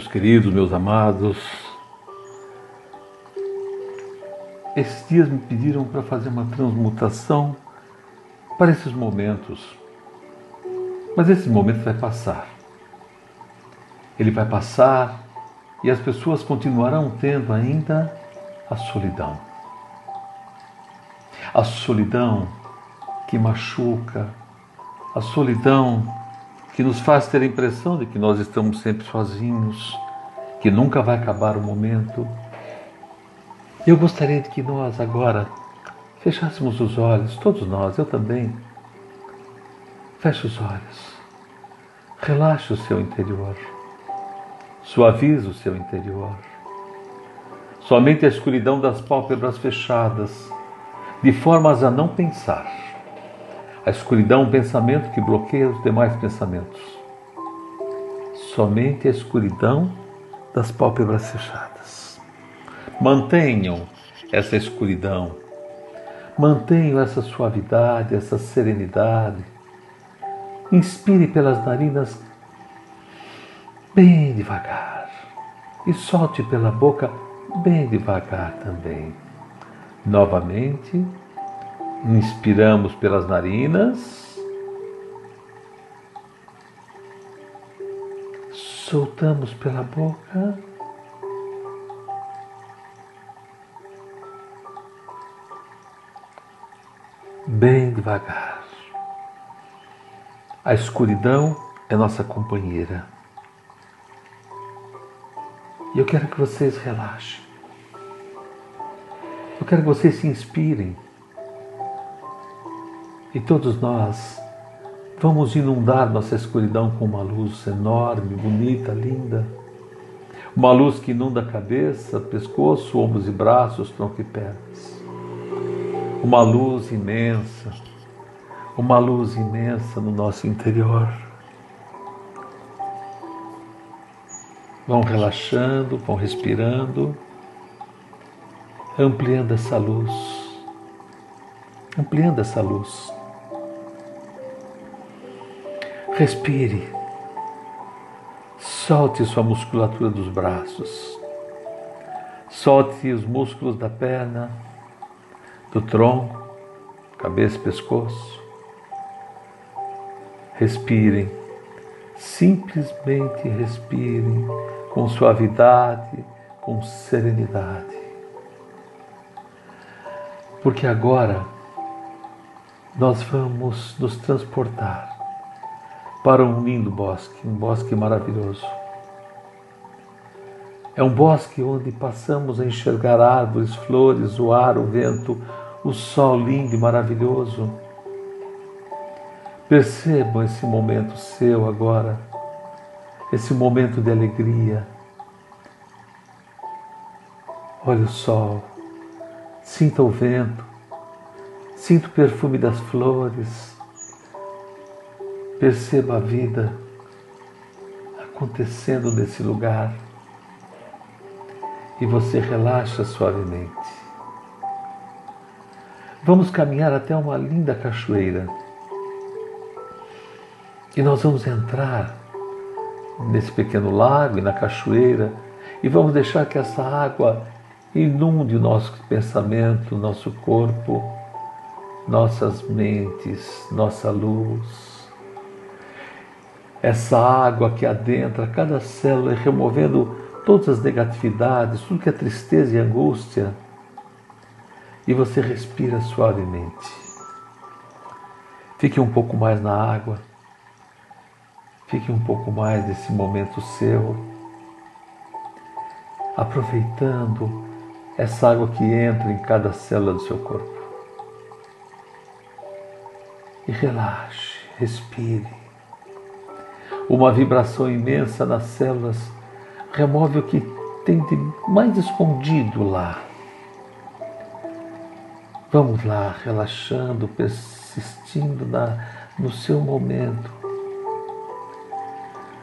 meus queridos, meus amados, esses dias me pediram para fazer uma transmutação para esses momentos. Mas esse momento vai passar. Ele vai passar e as pessoas continuarão tendo ainda a solidão. A solidão que machuca, a solidão que nos faz ter a impressão de que nós estamos sempre sozinhos, que nunca vai acabar o momento. Eu gostaria de que nós agora fechássemos os olhos, todos nós, eu também. Feche os olhos. Relaxe o seu interior. Suavize o seu interior. Somente a escuridão das pálpebras fechadas, de formas a não pensar a escuridão é um pensamento que bloqueia os demais pensamentos. Somente a escuridão das pálpebras fechadas. Mantenham essa escuridão. Mantenham essa suavidade, essa serenidade. Inspire pelas narinas bem devagar e solte pela boca bem devagar também. Novamente, Inspiramos pelas narinas. Soltamos pela boca. Bem devagar. A escuridão é nossa companheira. E eu quero que vocês relaxem. Eu quero que vocês se inspirem e todos nós vamos inundar nossa escuridão com uma luz enorme, bonita, linda. Uma luz que inunda a cabeça, pescoço, ombros e braços, tronco e pernas. Uma luz imensa, uma luz imensa no nosso interior. Vão relaxando, vão respirando, ampliando essa luz, ampliando essa luz. Respire. Solte sua musculatura dos braços. Solte os músculos da perna, do tronco, cabeça e pescoço. Respirem. Simplesmente respirem com suavidade, com serenidade. Porque agora nós vamos nos transportar para um lindo bosque, um bosque maravilhoso. É um bosque onde passamos a enxergar árvores, flores, o ar, o vento, o sol lindo e maravilhoso. Percebam esse momento seu agora, esse momento de alegria. Olhe o sol, sinta o vento, sinta o perfume das flores Perceba a vida acontecendo nesse lugar e você relaxa suavemente. Vamos caminhar até uma linda cachoeira e nós vamos entrar nesse pequeno lago e na cachoeira e vamos deixar que essa água inunde o nosso pensamento, nosso corpo, nossas mentes, nossa luz essa água que adentra cada célula, removendo todas as negatividades, tudo que é tristeza e angústia, e você respira suavemente. Fique um pouco mais na água, fique um pouco mais nesse momento seu, aproveitando essa água que entra em cada célula do seu corpo. E relaxe, respire uma vibração imensa nas células remove o que tem de mais escondido lá. Vamos lá, relaxando, persistindo na, no seu momento.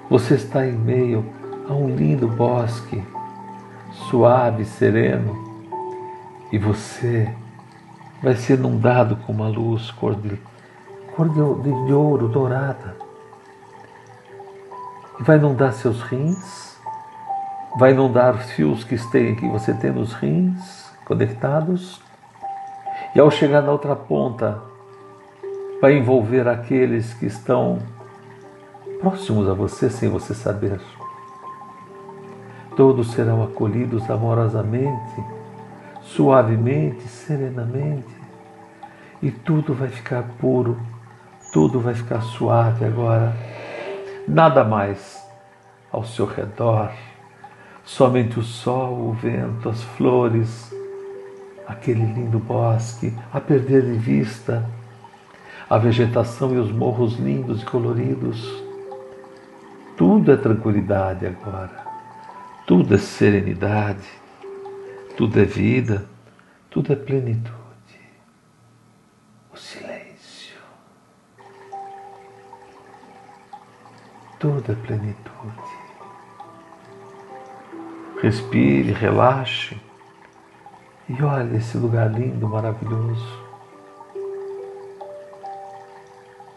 Você está em meio a um lindo bosque, suave, sereno, e você vai ser inundado com uma luz cor de, cor de, de ouro dourada vai inundar seus rins, vai inundar os fios que, que você tem nos rins conectados, e ao chegar na outra ponta, vai envolver aqueles que estão próximos a você sem você saber. Todos serão acolhidos amorosamente, suavemente, serenamente, e tudo vai ficar puro, tudo vai ficar suave agora. Nada mais ao seu redor, somente o sol, o vento, as flores, aquele lindo bosque, a perder de vista a vegetação e os morros lindos e coloridos. Tudo é tranquilidade agora, tudo é serenidade, tudo é vida, tudo é plenitude. Tudo é plenitude. Respire, relaxe e olhe esse lugar lindo, maravilhoso.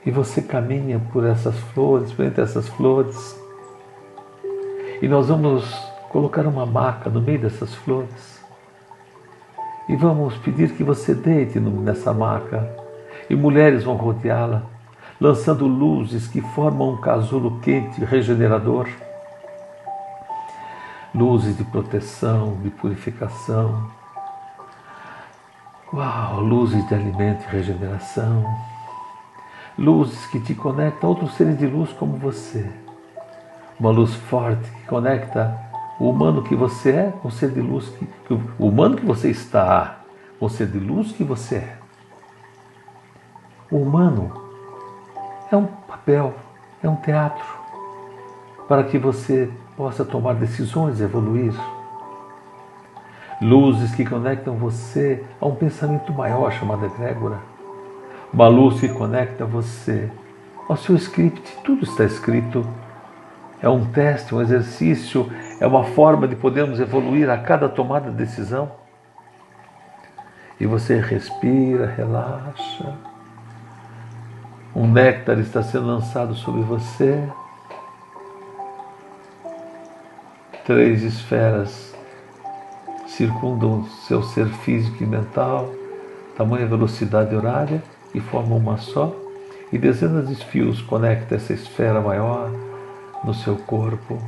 E você caminha por essas flores, por entre essas flores. E nós vamos colocar uma maca no meio dessas flores. E vamos pedir que você deite nessa maca. E mulheres vão rodeá-la, lançando luzes que formam um casulo quente e regenerador. Luzes de proteção, de purificação. Uau, luzes de alimento e regeneração luzes que te conectam a outros seres de luz como você. Uma luz forte que conecta o humano que você é com o ser de luz que, que o humano que você está com o ser de luz que você é. O humano é um papel, é um teatro para que você possa tomar decisões, evoluir. Luzes que conectam você a um pensamento maior chamado egrégora uma luz que conecta você ao seu script. Tudo está escrito. É um teste, um exercício, é uma forma de podermos evoluir a cada tomada de decisão. E você respira, relaxa. Um néctar está sendo lançado sobre você. Três esferas circundam seu ser físico e mental, tamanha velocidade horária e formam uma só, e dezenas de fios conectam essa esfera maior no seu corpo,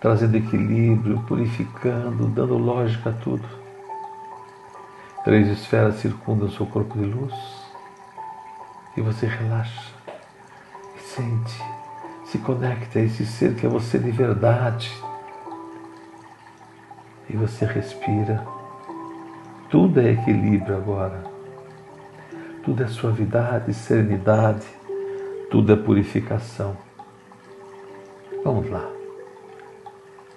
trazendo equilíbrio, purificando, dando lógica a tudo. Três esferas circundam seu corpo de luz e você relaxa e sente, se conecta a esse ser que é você de verdade. E você respira. Tudo é equilíbrio agora tudo é suavidade, serenidade, tudo é purificação. Vamos lá.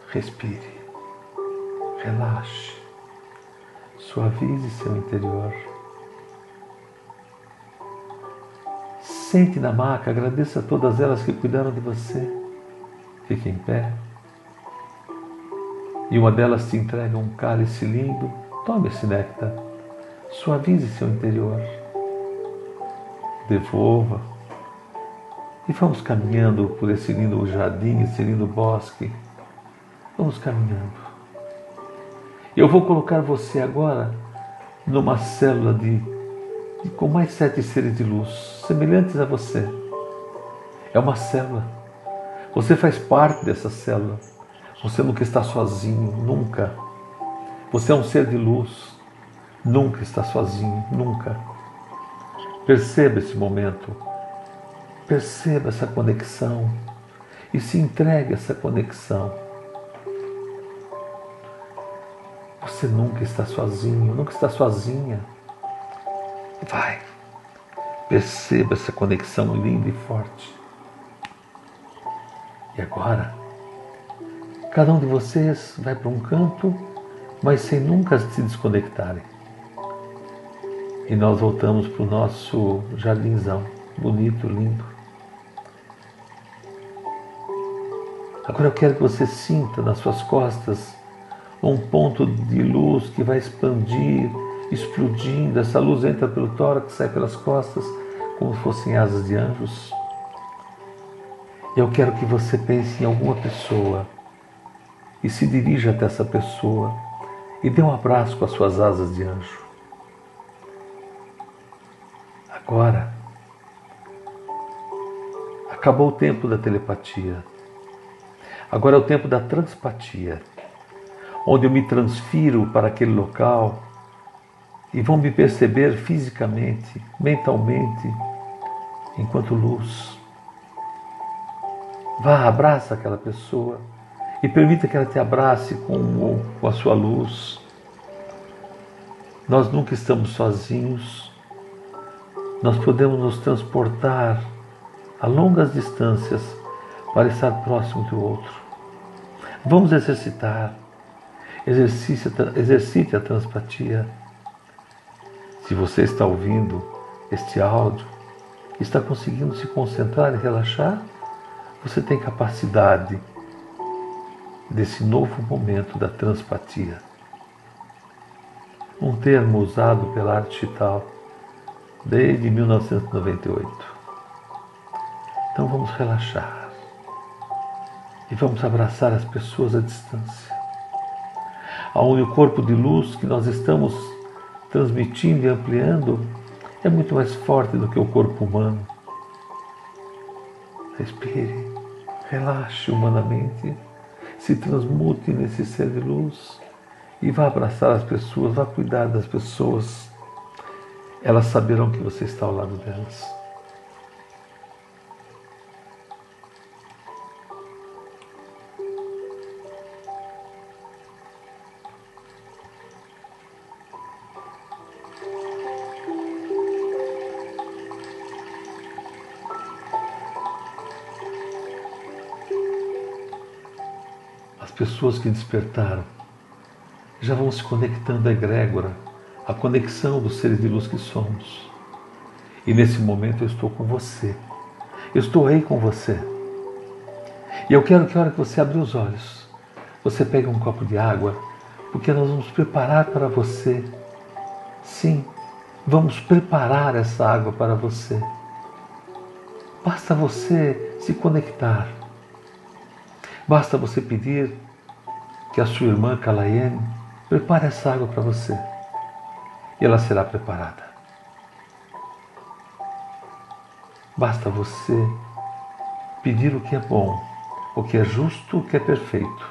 Respire, relaxe, suavize seu interior. Sente na maca, agradeça a todas elas que cuidaram de você. Fique em pé. E uma delas te entrega um cálice lindo. Tome esse néctar. Suavize seu interior devolva. E vamos caminhando por esse lindo jardim, esse lindo bosque. Vamos caminhando. Eu vou colocar você agora numa célula de, de com mais sete seres de luz, semelhantes a você. É uma célula. Você faz parte dessa célula. Você nunca está sozinho, nunca. Você é um ser de luz. Nunca está sozinho, nunca. Perceba esse momento, perceba essa conexão e se entregue a essa conexão. Você nunca está sozinho, nunca está sozinha. Vai, perceba essa conexão linda e forte. E agora, cada um de vocês vai para um canto, mas sem nunca se desconectarem. E nós voltamos para o nosso jardinzão, bonito, lindo. Agora eu quero que você sinta nas suas costas um ponto de luz que vai expandir, explodindo. Essa luz entra pelo tórax, sai pelas costas, como se fossem asas de anjos. Eu quero que você pense em alguma pessoa e se dirija até essa pessoa e dê um abraço com as suas asas de anjo. Agora, acabou o tempo da telepatia. Agora é o tempo da transpatia, onde eu me transfiro para aquele local e vão me perceber fisicamente, mentalmente, enquanto luz. Vá, abraça aquela pessoa e permita que ela te abrace com, com a sua luz. Nós nunca estamos sozinhos. Nós podemos nos transportar a longas distâncias para estar próximo do outro. Vamos exercitar. Exercite, exercite a transpatia. Se você está ouvindo este áudio, está conseguindo se concentrar e relaxar, você tem capacidade desse novo momento da transpatia. Um termo usado pela arte digital desde 1998. Então vamos relaxar e vamos abraçar as pessoas à distância. Aonde o corpo de luz que nós estamos transmitindo e ampliando é muito mais forte do que o corpo humano. Respire, relaxe humanamente se transmute nesse ser de luz e vá abraçar as pessoas, vá cuidar das pessoas. Elas saberão que você está ao lado delas. Pessoas que despertaram já vão se conectando à egrégora, à conexão dos seres de luz que somos. E nesse momento eu estou com você. Eu estou aí com você. E eu quero que a hora que você abrir os olhos, você pegue um copo de água, porque nós vamos preparar para você. Sim, vamos preparar essa água para você. Basta você se conectar. Basta você pedir que a sua irmã Kalaiene prepare essa água para você. E ela será preparada. Basta você pedir o que é bom, o que é justo, o que é perfeito,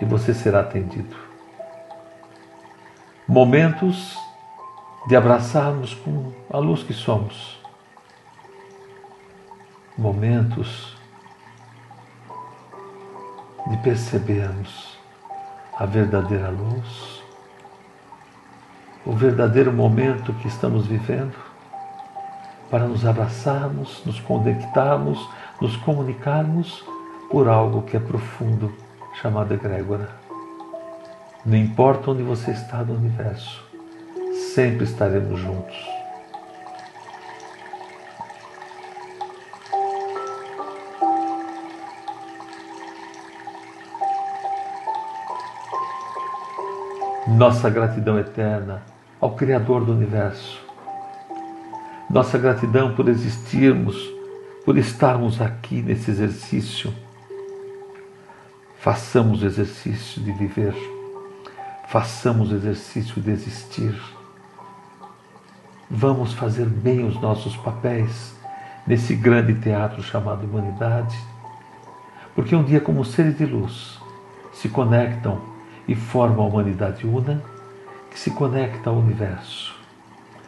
e você será atendido. Momentos de abraçarmos com a luz que somos. Momentos de percebermos a verdadeira luz, o verdadeiro momento que estamos vivendo, para nos abraçarmos, nos conectarmos, nos comunicarmos por algo que é profundo, chamado egrégora. Não importa onde você está no universo, sempre estaremos juntos. Nossa gratidão eterna ao Criador do universo, nossa gratidão por existirmos, por estarmos aqui nesse exercício. Façamos o exercício de viver, façamos o exercício de existir. Vamos fazer bem os nossos papéis nesse grande teatro chamado humanidade, porque um dia, como seres de luz, se conectam e forma a humanidade una que se conecta ao universo,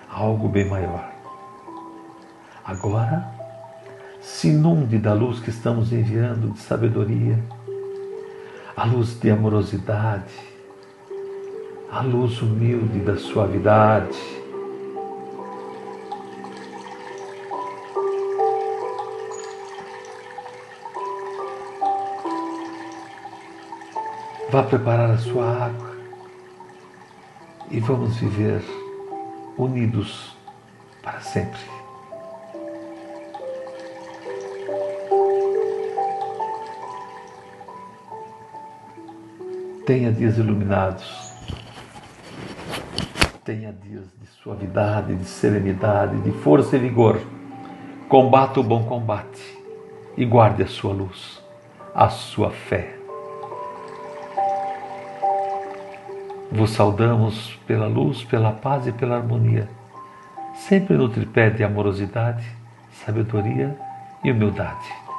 a algo bem maior. Agora, se inunde da luz que estamos enviando de sabedoria, a luz de amorosidade, a luz humilde da suavidade. Vá preparar a sua água e vamos viver unidos para sempre. Tenha dias iluminados, tenha dias de suavidade, de serenidade, de força e vigor. Combata o bom combate e guarde a sua luz, a sua fé vos saudamos pela luz, pela paz e pela harmonia, sempre no tripé de amorosidade, sabedoria e humildade.